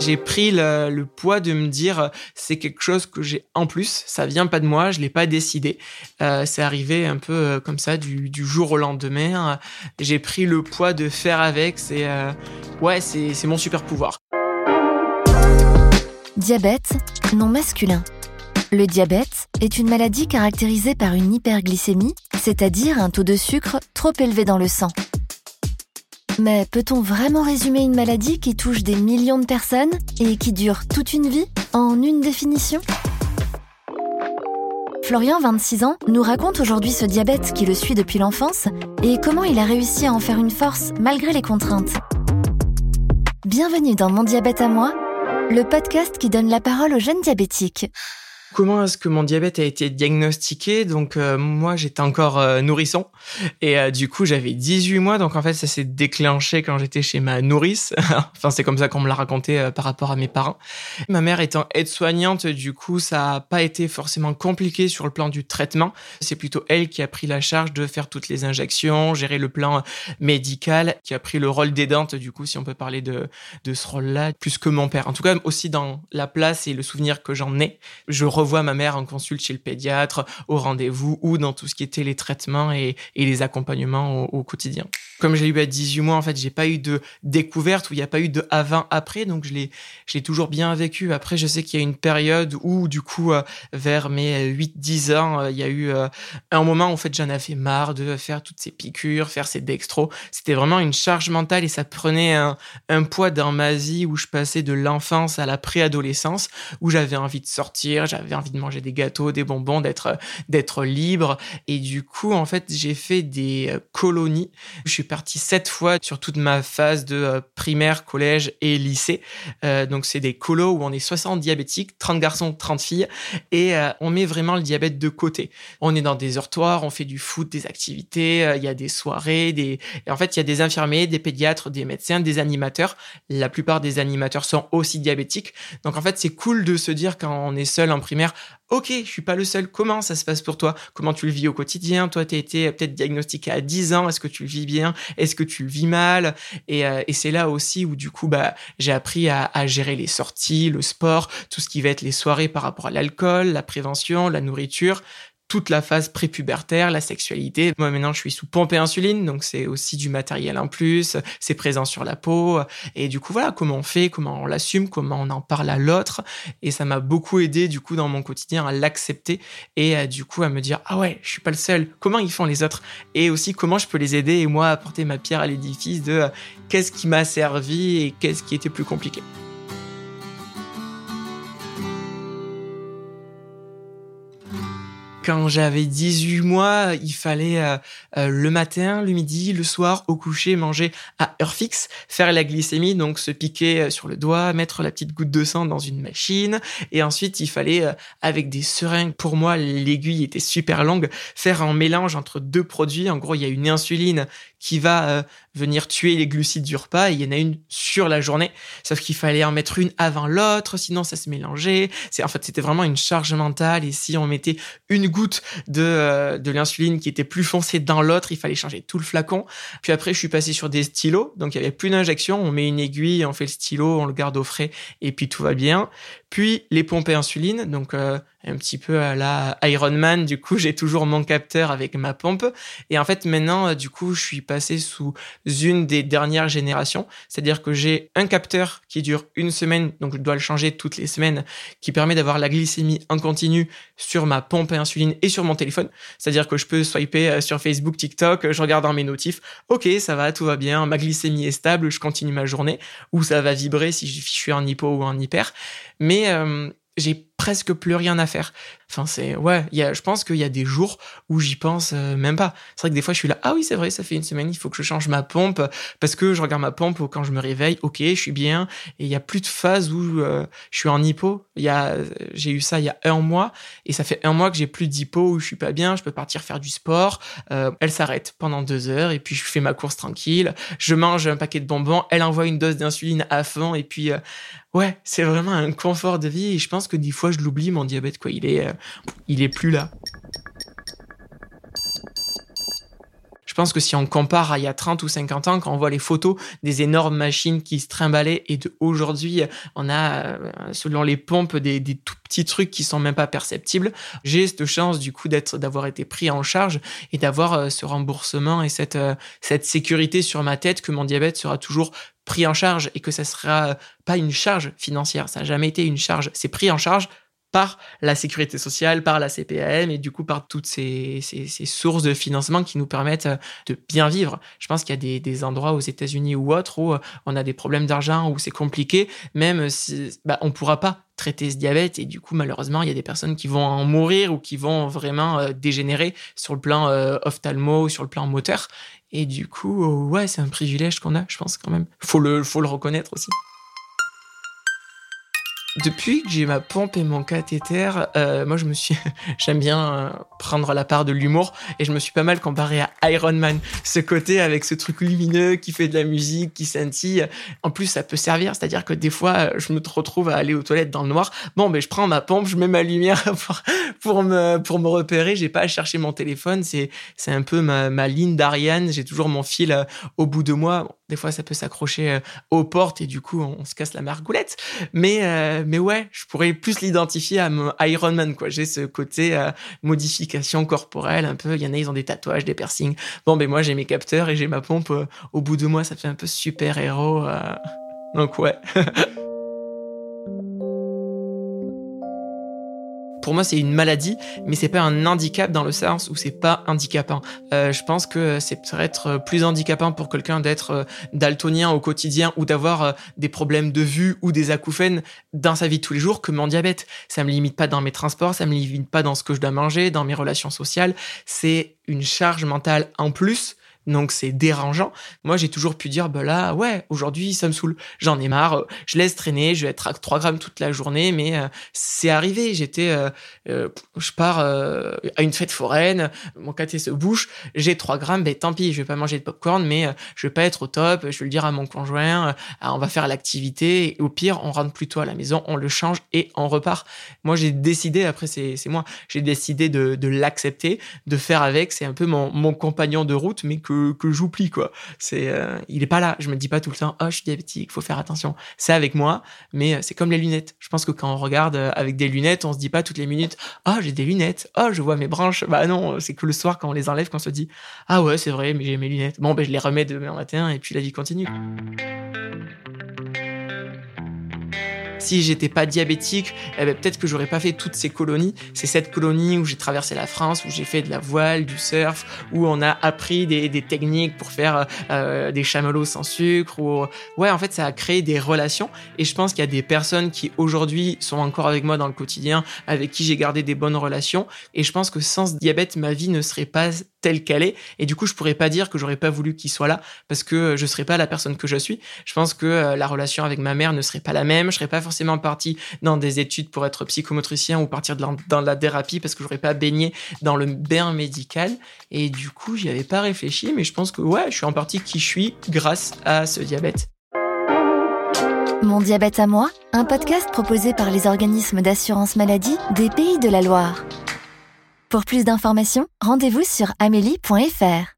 J'ai pris le, poids de me dire c'est quelque chose que j'ai en plus, ça vient pas de moi, je l'ai pas décidé. Euh, c'est arrivé un peu euh, comme ça du, jour au lendemain. J'ai pris le poids de faire avec. C'est euh, ouais, c'est mon super pouvoir. Diabète, non masculin. Le diabète est une maladie caractérisée par une hyperglycémie, c'est-à-dire un taux de sucre trop élevé dans le sang. Mais peut-on vraiment résumer une maladie qui touche des millions de personnes et qui dure toute une vie en une définition? Florian, 26 ans, nous raconte aujourd'hui ce diabète qui le suit depuis l'enfance et comment il a réussi à en faire une force malgré les contraintes. Bienvenue dans Mon diabète à moi, le podcast qui donne la parole aux jeunes diabétiques. Comment est-ce que mon diabète a été diagnostiqué? Donc euh, moi j'étais encore euh, nourrisson et euh, du coup j'avais 18 mois donc en fait ça s'est déclenché quand j'étais chez ma nourrice. enfin c'est comme ça qu'on me l'a raconté par rapport à mes parents. Ma mère étant aide-soignante du coup ça a pas été forcément compliqué sur le plan du traitement. C'est plutôt elle qui a pris la charge de faire toutes les injections, gérer le plan médical, qui a pris le rôle d'aidante du coup si on peut parler de de ce rôle-là plus que mon père. En tout cas aussi dans la place et le souvenir que j'en ai. Je revois ma mère en consulte chez le pédiatre, au rendez-vous ou dans tout ce qui était les traitements et, les accompagnements au, quotidien. Comme j'ai eu à 18 mois, en fait, j'ai pas eu de découverte où il n'y a pas eu de avant-après, donc je l'ai, je l'ai toujours bien vécu. Après, je sais qu'il y a une période où, du coup, euh, vers mes 8-10 ans, euh, il y a eu euh, un moment où, en fait, j'en avais marre de faire toutes ces piqûres, faire ces dextros. C'était vraiment une charge mentale et ça prenait un, un poids dans ma vie où je passais de l'enfance à la préadolescence, où j'avais envie de sortir, j'avais j'avais envie de manger des gâteaux, des bonbons, d'être d'être libre. Et du coup, en fait, j'ai fait des euh, colonies. Je suis parti sept fois sur toute ma phase de euh, primaire, collège et lycée. Euh, donc, c'est des colos où on est 60 diabétiques, 30 garçons, 30 filles, et on met vraiment le diabète de côté. On est dans des heurtoirs, on fait du foot, des activités, il y a des soirées, des... Et en fait, il y a des infirmiers, des pédiatres, des médecins, des animateurs. La plupart des animateurs sont aussi diabétiques. Donc, en fait, c'est cool de se dire quand on est seul en primaire Ok, je suis pas le seul. Comment ça se passe pour toi? Comment tu le vis au quotidien? Toi, tu as été peut-être diagnostiqué à 10 ans. Est-ce que tu le vis bien? Est-ce que tu le vis mal? Euh, Et, c'est là aussi où du coup, bah, j'ai appris à, à, gérer les sorties, le sport, tout ce qui va être les soirées par rapport à l'alcool, la prévention, la nourriture toute la phase prépubertaire, la sexualité. Moi maintenant je suis sous pompe et insuline, donc c'est aussi du matériel en plus, c'est présent sur la peau. Et du coup voilà, comment on fait, comment on l'assume, comment on en parle à l'autre. Et ça m'a beaucoup aidé du coup dans mon quotidien à l'accepter et du coup à me dire ah ouais, je suis pas le seul. Comment ils font les autres? Et aussi comment je peux les aider et moi apporter ma pierre à l'édifice de euh, qu'est-ce qui m'a servi et qu'est-ce qui était plus compliqué. Quand j'avais 18 mois, il fallait euh, euh, le matin, le midi, le soir, au coucher, manger à heure fixe, faire la glycémie, donc se piquer euh, sur le doigt, mettre la petite goutte de sang dans une machine, et ensuite il fallait, avec des seringues, pour moi l'aiguille était super longue, faire un mélange entre deux produits. En gros, il y a une insuline qui va euh, venir tuer les glucides du repas il y en a une sur la journée. Sauf qu'il fallait en mettre une avant l'autre, sinon ça se mélangeait. C'est en fait c'était vraiment une charge mentale et si on mettait une goutte de euh, de l'insuline qui était plus foncée dans l'autre, il fallait changer tout le flacon. Puis après je suis passé sur des stylos, donc il y avait plus d'injection, on met une aiguille, on fait le stylo, on le garde au frais et puis tout va bien. Puis les pompes à insuline, donc euh, un petit peu à la Iron Man. Du coup, j'ai toujours mon capteur avec ma pompe. Et en fait, maintenant, euh, du coup, je suis passé sous une des dernières générations. C'est-à-dire que j'ai un capteur qui dure une semaine, donc je dois le changer toutes les semaines, qui permet d'avoir la glycémie en continu sur ma pompe à insuline et sur mon téléphone. C'est-à-dire que je peux swiper euh, sur Facebook, TikTok, je regarde dans mes notifs. Ok, ça va, tout va bien, ma glycémie est stable, je continue ma journée. Ou ça va vibrer si je suis en hypo ou en hyper. Mais euh, j'ai presque plus rien à faire. Enfin, c'est ouais, y a, je pense qu'il y a des jours où j'y pense euh, même pas. C'est vrai que des fois, je suis là, ah oui, c'est vrai, ça fait une semaine, il faut que je change ma pompe parce que je regarde ma pompe quand je me réveille, ok, je suis bien. Et il y a plus de phase où euh, je suis en hypo. Y a, j'ai eu ça il y a un mois et ça fait un mois que j'ai plus d'hypo où je suis pas bien. Je peux partir faire du sport. Euh, elle s'arrête pendant deux heures et puis je fais ma course tranquille. Je mange un paquet de bonbons. Elle envoie une dose d'insuline à fond et puis ouais, c'est vraiment un confort de vie. Et je pense que des fois, je l'oublie mon diabète quoi. Il est il est plus là. Pense que si on compare à il y a 30 ou 50 ans, quand on voit les photos des énormes machines qui se trimballaient et aujourd'hui, on a, euh, selon les pompes, des, des tout petits trucs qui sont même pas perceptibles. J'ai cette chance, du coup, d'être, d'avoir été pris en charge et d'avoir euh, ce remboursement et cette, euh, cette sécurité sur ma tête que mon diabète sera toujours pris en charge et que ça sera pas une charge financière. Ça n'a jamais été une charge. C'est pris en charge par la sécurité sociale, par la CPAM et du coup par toutes ces, ces, sources de financement qui nous permettent euh, de bien vivre. Je pense qu'il y a des, endroits aux États-Unis ou autres où euh, on a des problèmes d'argent, où c'est compliqué, même si bah, on pourra pas traiter ce diabète et du coup malheureusement il y a des personnes qui vont en mourir ou qui vont vraiment euh, dégénérer sur le plan ophtalmo ou sur le plan moteur. Et du coup ouais c'est un privilège qu'on a je pense quand même. Faut le faut le reconnaître aussi depuis que j'ai ma pompe et mon cathéter, euh, moi je me suis, j'aime bien euh, prendre la part de l'humour et je me suis pas mal comparé à Iron Man, ce côté avec ce truc lumineux qui fait de la musique, qui scintille. En plus, ça peut servir, c'est-à-dire que des fois, je me retrouve à aller aux toilettes dans le noir. Bon, ben je prends ma pompe, je mets ma lumière pour, pour me pour me repérer. J'ai pas à chercher mon téléphone. C'est c'est un peu ma, ma ligne d'Ariane. J'ai toujours mon fil euh, au bout de moi. Des fois, ça peut s'accrocher aux portes et du coup, on, se casse la margoulette. Mais mais ouais, je pourrais plus l'identifier à mon Iron Man, quoi. J'ai ce côté euh, modification corporelle, un peu. Il y en a, ils ont des tatouages, des piercings. Bon, ben moi, j'ai mes capteurs et j'ai ma pompe. Euh, au bout de moi, ça fait un peu super héros. Euh. Donc ouais. pour moi, c'est une maladie, mais c'est pas un handicap dans le sens où c'est pas handicapant. Euh, je pense que c'est peut-être plus handicapant pour quelqu'un d'être euh, daltonien au quotidien ou d'avoir euh, des problèmes de vue ou des acouphènes dans sa vie de tous les jours que mon diabète. Ça me limite pas dans mes transports, ça me limite pas dans ce que je dois manger, dans mes relations sociales. C'est une charge mentale en plus donc c'est dérangeant. Moi, j'ai toujours pu dire, bah là, ouais, aujourd'hui, ça me saoule. J'en ai marre. Je laisse traîner. Je vais être à 3 grammes toute la journée, mais euh, c'est arrivé. J'étais, euh, euh, je pars à une fête foraine, mon caté se bouche, j'ai 3 grammes, ben tant pis, je vais pas manger de popcorn, mais je vais pas être au top. Je vais le dire à mon conjoint. Ah, on va faire l'activité. au pire, on rentre plutôt à la maison, on le change et on repart. Moi, j'ai décidé. Après, c'est moi. J'ai décidé de, de l'accepter, de faire avec. C'est un peu mon, mon compagnon de route, mais que que, j'oublie quoi. C'est euh, il est pas là. Je me dis pas tout le temps oh je suis diabétique, faut faire attention. C'est avec moi, mais euh, c'est comme les lunettes. Je pense que quand on regarde euh, avec des lunettes, on se dit pas toutes les minutes oh j'ai des lunettes, oh je vois mes branches. Bah non, c'est que le soir quand on les enlève qu'on se dit ah ouais c'est vrai mais j'ai mes lunettes. Bon ben je les remets demain matin et puis la vie continue si j'étais pas diabétique, eh ben, peut-être que j'aurais pas fait toutes ces colonies. C'est cette colonie où j'ai traversé la France, où j'ai fait de la voile, du surf, où on a appris des, des techniques pour faire euh, des chamallows sans sucre. Ou... Ouais, en fait, ça a créé des relations. Et je pense qu'il y a des personnes qui aujourd'hui sont encore avec moi dans le quotidien, avec qui j'ai gardé des bonnes relations. Et je pense que sans ce diabète, ma vie ne serait pas telle qu'elle est. Et du coup, je pourrais pas dire que j'aurais pas voulu qu'il soit là parce que je serais pas la personne que je suis. Je pense que euh, la relation avec ma mère ne serait pas la même. Je serais pas forcément parti dans des études pour être psychomotricien ou partir dans la thérapie parce que j'aurais pas baigné dans le bain médical. Et du coup, j'y avais pas réfléchi, mais je pense que ouais, je suis en partie qui je suis grâce à ce diabète. Mon diabète à moi, un podcast proposé par les organismes d'assurance maladie des pays de la Loire. Pour plus d'informations, rendez-vous sur amélie.fr.